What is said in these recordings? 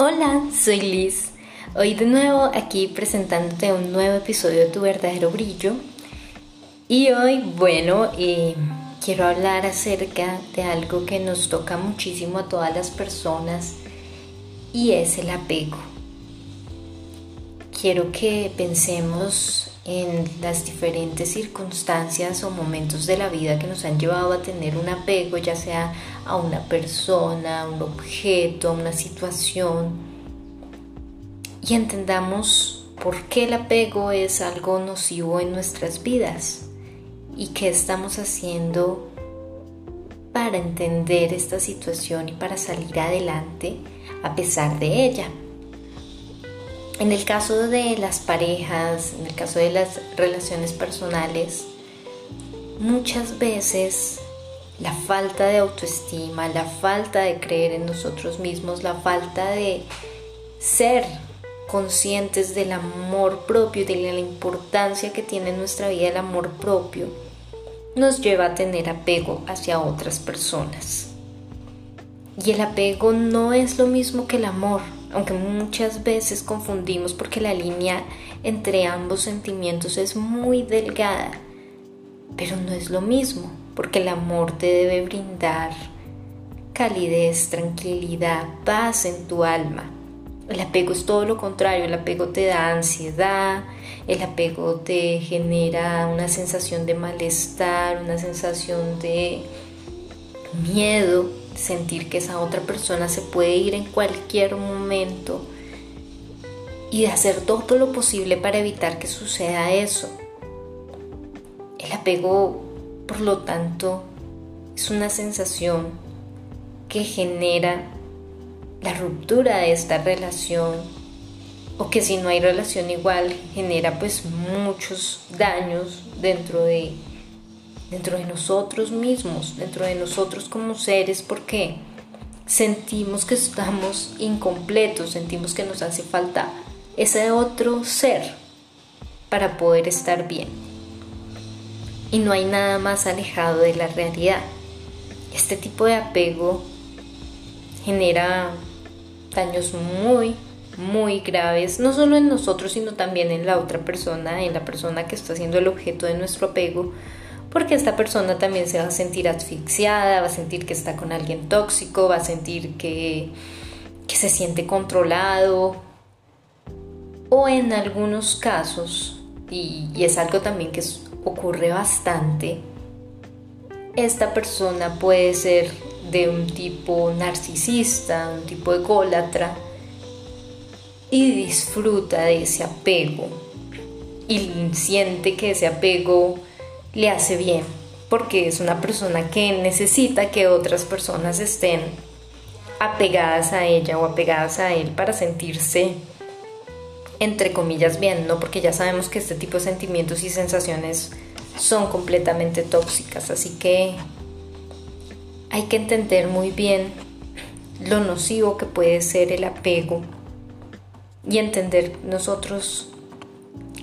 Hola, soy Liz. Hoy de nuevo aquí presentándote un nuevo episodio de Tu verdadero brillo. Y hoy, bueno, eh, quiero hablar acerca de algo que nos toca muchísimo a todas las personas y es el apego. Quiero que pensemos en las diferentes circunstancias o momentos de la vida que nos han llevado a tener un apego, ya sea a una persona, a un objeto, a una situación, y entendamos por qué el apego es algo nocivo en nuestras vidas y qué estamos haciendo para entender esta situación y para salir adelante a pesar de ella. En el caso de las parejas, en el caso de las relaciones personales, muchas veces la falta de autoestima, la falta de creer en nosotros mismos, la falta de ser conscientes del amor propio, de la importancia que tiene en nuestra vida el amor propio, nos lleva a tener apego hacia otras personas. Y el apego no es lo mismo que el amor aunque muchas veces confundimos porque la línea entre ambos sentimientos es muy delgada, pero no es lo mismo, porque el amor te debe brindar calidez, tranquilidad, paz en tu alma. El apego es todo lo contrario, el apego te da ansiedad, el apego te genera una sensación de malestar, una sensación de miedo, sentir que esa otra persona se puede ir en cualquier momento y de hacer todo lo posible para evitar que suceda eso. El apego, por lo tanto, es una sensación que genera la ruptura de esta relación o que si no hay relación igual genera pues muchos daños dentro de dentro de nosotros mismos, dentro de nosotros como seres, porque sentimos que estamos incompletos, sentimos que nos hace falta ese otro ser para poder estar bien. Y no hay nada más alejado de la realidad. Este tipo de apego genera daños muy, muy graves, no solo en nosotros, sino también en la otra persona, en la persona que está siendo el objeto de nuestro apego, porque esta persona también se va a sentir asfixiada, va a sentir que está con alguien tóxico, va a sentir que, se siente controlado. O en algunos casos, y, y es algo también que ocurre bastante, esta persona puede ser de un tipo narcisista, un tipo ególatra, y disfruta de ese apego. Y siente que ese apego le hace bien, porque es una persona que necesita que otras personas estén apegadas a ella o apegadas a él para sentirse entre comillas bien, ¿no? Porque ya sabemos que este tipo de sentimientos y sensaciones son completamente tóxicas, así que hay que entender muy bien lo nocivo que puede ser el apego y entender nosotros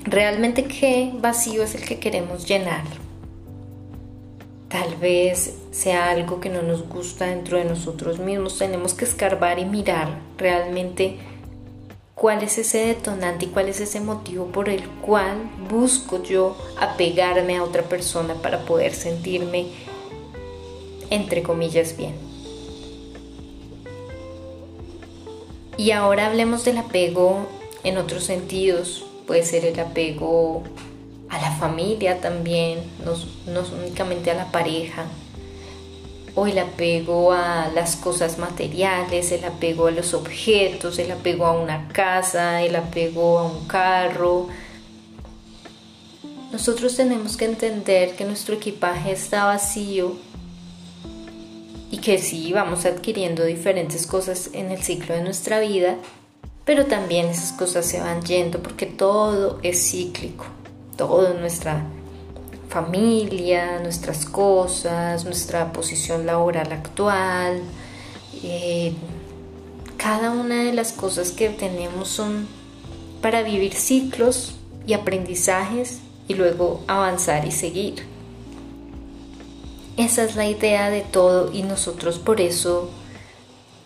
realmente qué vacío es el que queremos llenar. Tal vez sea algo que no nos gusta dentro de nosotros mismos. Tenemos que escarbar y mirar realmente cuál es ese detonante y cuál es ese motivo por el cual busco yo apegarme a otra persona para poder sentirme, entre comillas, bien. Y ahora hablemos del apego en otros sentidos. Puede ser el apego a la familia también, no, únicamente a la pareja, o el apego a las cosas materiales, el apego a los objetos, el apego a una casa, el apego a un carro. Nosotros tenemos que entender que nuestro equipaje está vacío y que sí vamos adquiriendo diferentes cosas en el ciclo de nuestra vida, pero también esas cosas se van yendo porque todo es cíclico todo, nuestra familia, nuestras cosas, nuestra posición laboral actual. Eh, cada una de las cosas que tenemos son para vivir ciclos y aprendizajes y luego avanzar y seguir. Esa es la idea de todo y nosotros por eso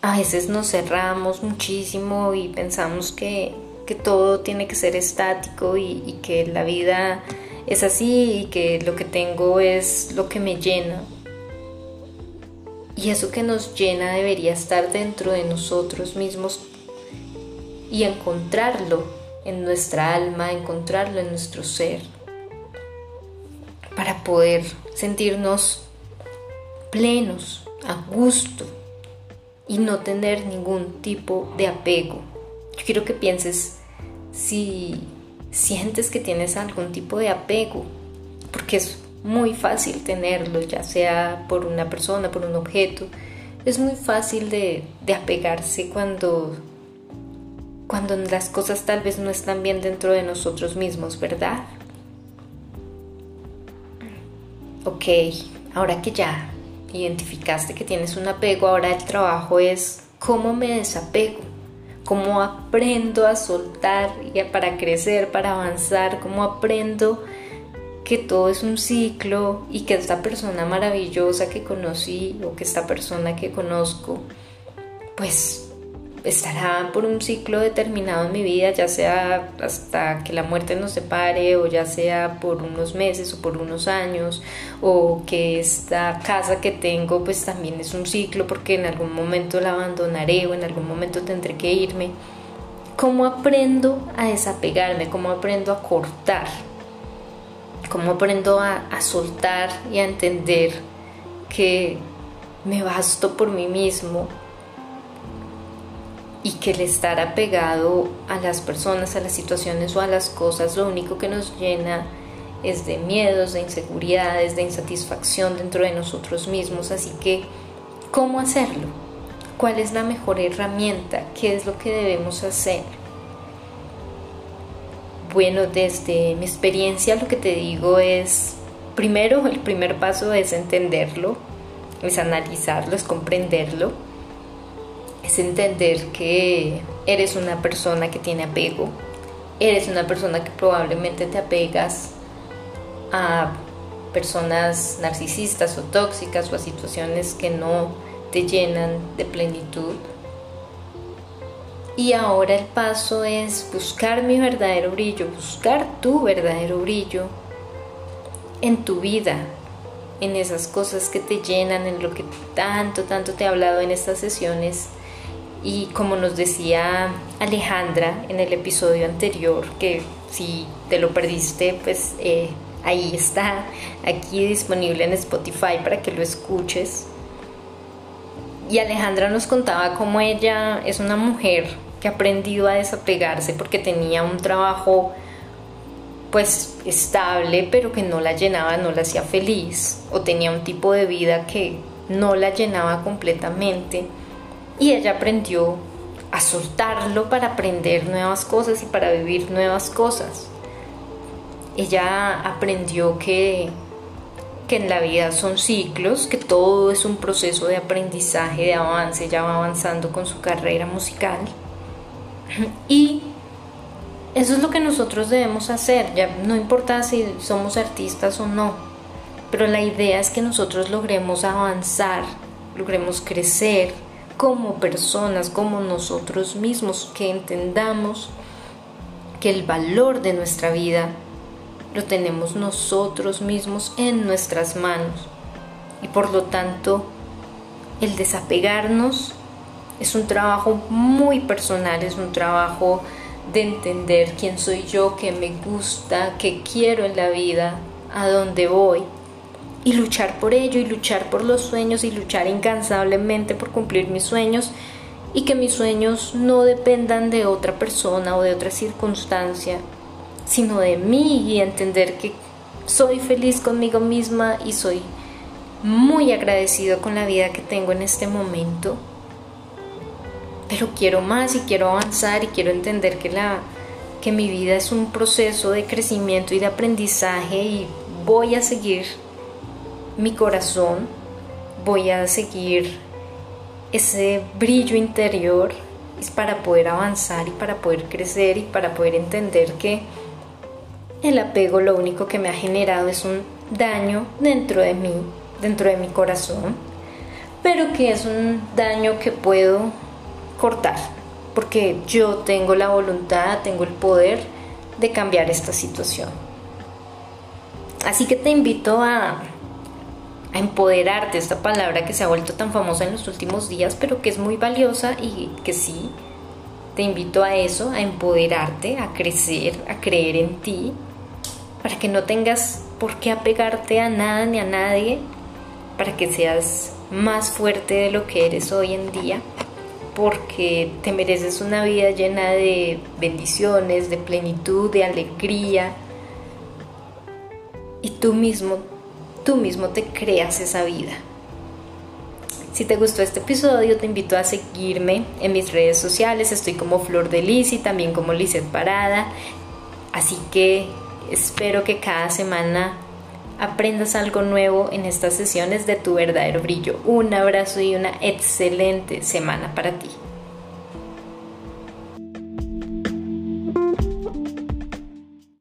a veces nos cerramos muchísimo y pensamos que, todo tiene que ser estático y, y que la vida es así y que lo que tengo es lo que me llena. Y eso que nos llena debería estar dentro de nosotros mismos y encontrarlo en nuestra alma, encontrarlo en nuestro ser, para poder sentirnos plenos, a gusto y no tener ningún tipo de apego. Yo quiero que pienses si sientes que tienes algún tipo de apego, porque es muy fácil tenerlo, ya sea por una persona, por un objeto. Es muy fácil de, de apegarse cuando, cuando las cosas tal vez no están bien dentro de nosotros mismos, ¿verdad? Ok, ahora que ya identificaste que tienes un apego, ahora el trabajo es cómo me desapego, cómo aprendo a soltar y para crecer, para avanzar, cómo aprendo que todo es un ciclo y que esta persona maravillosa que conocí o que esta persona que conozco, pues estará por un ciclo determinado en mi vida, ya sea hasta que la muerte nos separe o ya sea por unos meses o por unos años o que esta casa que tengo pues también es un ciclo porque en algún momento la abandonaré o en algún momento tendré que irme. ¿Cómo aprendo a desapegarme? ¿Cómo aprendo a cortar? ¿Cómo aprendo a, a soltar y a entender que me basto por mí mismo y que el estar apegado a las personas, a las situaciones o a las cosas, lo único que nos llena es de miedos, de inseguridades, de insatisfacción dentro de nosotros mismos. Así que, ¿cómo hacerlo? ¿Cuál es la mejor herramienta? ¿Qué es lo que debemos hacer? Bueno, desde mi experiencia lo que te digo es, primero, el primer paso es entenderlo, es analizarlo, es comprenderlo es entender que eres una persona que tiene apego, eres una persona que probablemente te apegas a personas narcisistas o tóxicas o a situaciones que no te llenan de plenitud. Y ahora el paso es buscar mi verdadero brillo, buscar tu verdadero brillo en tu vida, en esas cosas que te llenan, en lo que tanto, tanto te he hablado en estas sesiones y como nos decía Alejandra en el episodio anterior, que si te lo perdiste, pues eh, ahí está, aquí disponible en Spotify para que lo escuches. Y Alejandra nos contaba cómo ella es una mujer que ha aprendido a desapegarse porque tenía un trabajo pues estable pero que no la llenaba, no la hacía feliz. O tenía un tipo de vida que no la llenaba completamente y ella aprendió a soltarlo para aprender nuevas cosas y para vivir nuevas cosas. Ella aprendió que, que en la vida son ciclos, que todo es un proceso de aprendizaje, de avance, ella va avanzando con su carrera musical. Y eso es lo que nosotros debemos hacer, ya no importa si somos artistas o no, pero la idea es que nosotros logremos avanzar, logremos crecer, como personas, como nosotros mismos, que entendamos que el valor de nuestra vida lo tenemos nosotros mismos en nuestras manos. Y por lo tanto, el desapegarnos es un trabajo muy personal, es un trabajo de entender quién soy yo, qué me gusta, qué quiero en la vida, a dónde voy y luchar por ello y luchar por los sueños y luchar incansablemente por cumplir mis sueños y que mis sueños no dependan de otra persona o de otra circunstancia, sino de mí y entender que soy feliz conmigo misma y soy muy agradecido con la vida que tengo en este momento. Pero quiero más y quiero avanzar y quiero entender que la que mi vida es un proceso de crecimiento y de aprendizaje y voy a seguir mi corazón, voy a seguir ese brillo interior es para poder avanzar y para poder crecer y para poder entender que el apego lo único que me ha generado es un daño dentro de mí, dentro de mi corazón, pero que es un daño que puedo cortar, porque yo tengo la voluntad, tengo el poder de cambiar esta situación. Así que te invito a, a empoderarte, esta palabra que se ha vuelto tan famosa en los últimos días, pero que es muy valiosa y que sí, te invito a eso, a empoderarte, a crecer, a creer en ti, para que no tengas por qué apegarte a nada ni a nadie, para que seas más fuerte de lo que eres hoy en día, porque te mereces una vida llena de bendiciones, de plenitud, de alegría, y tú mismo, tú mismo te creas esa vida. Si te gustó este episodio, te invito a seguirme en mis redes sociales. Estoy como Flor de Liz y también como Lizeth Parada. Así que espero que cada semana aprendas algo nuevo en estas sesiones de tu verdadero brillo. Un abrazo y una excelente semana para ti.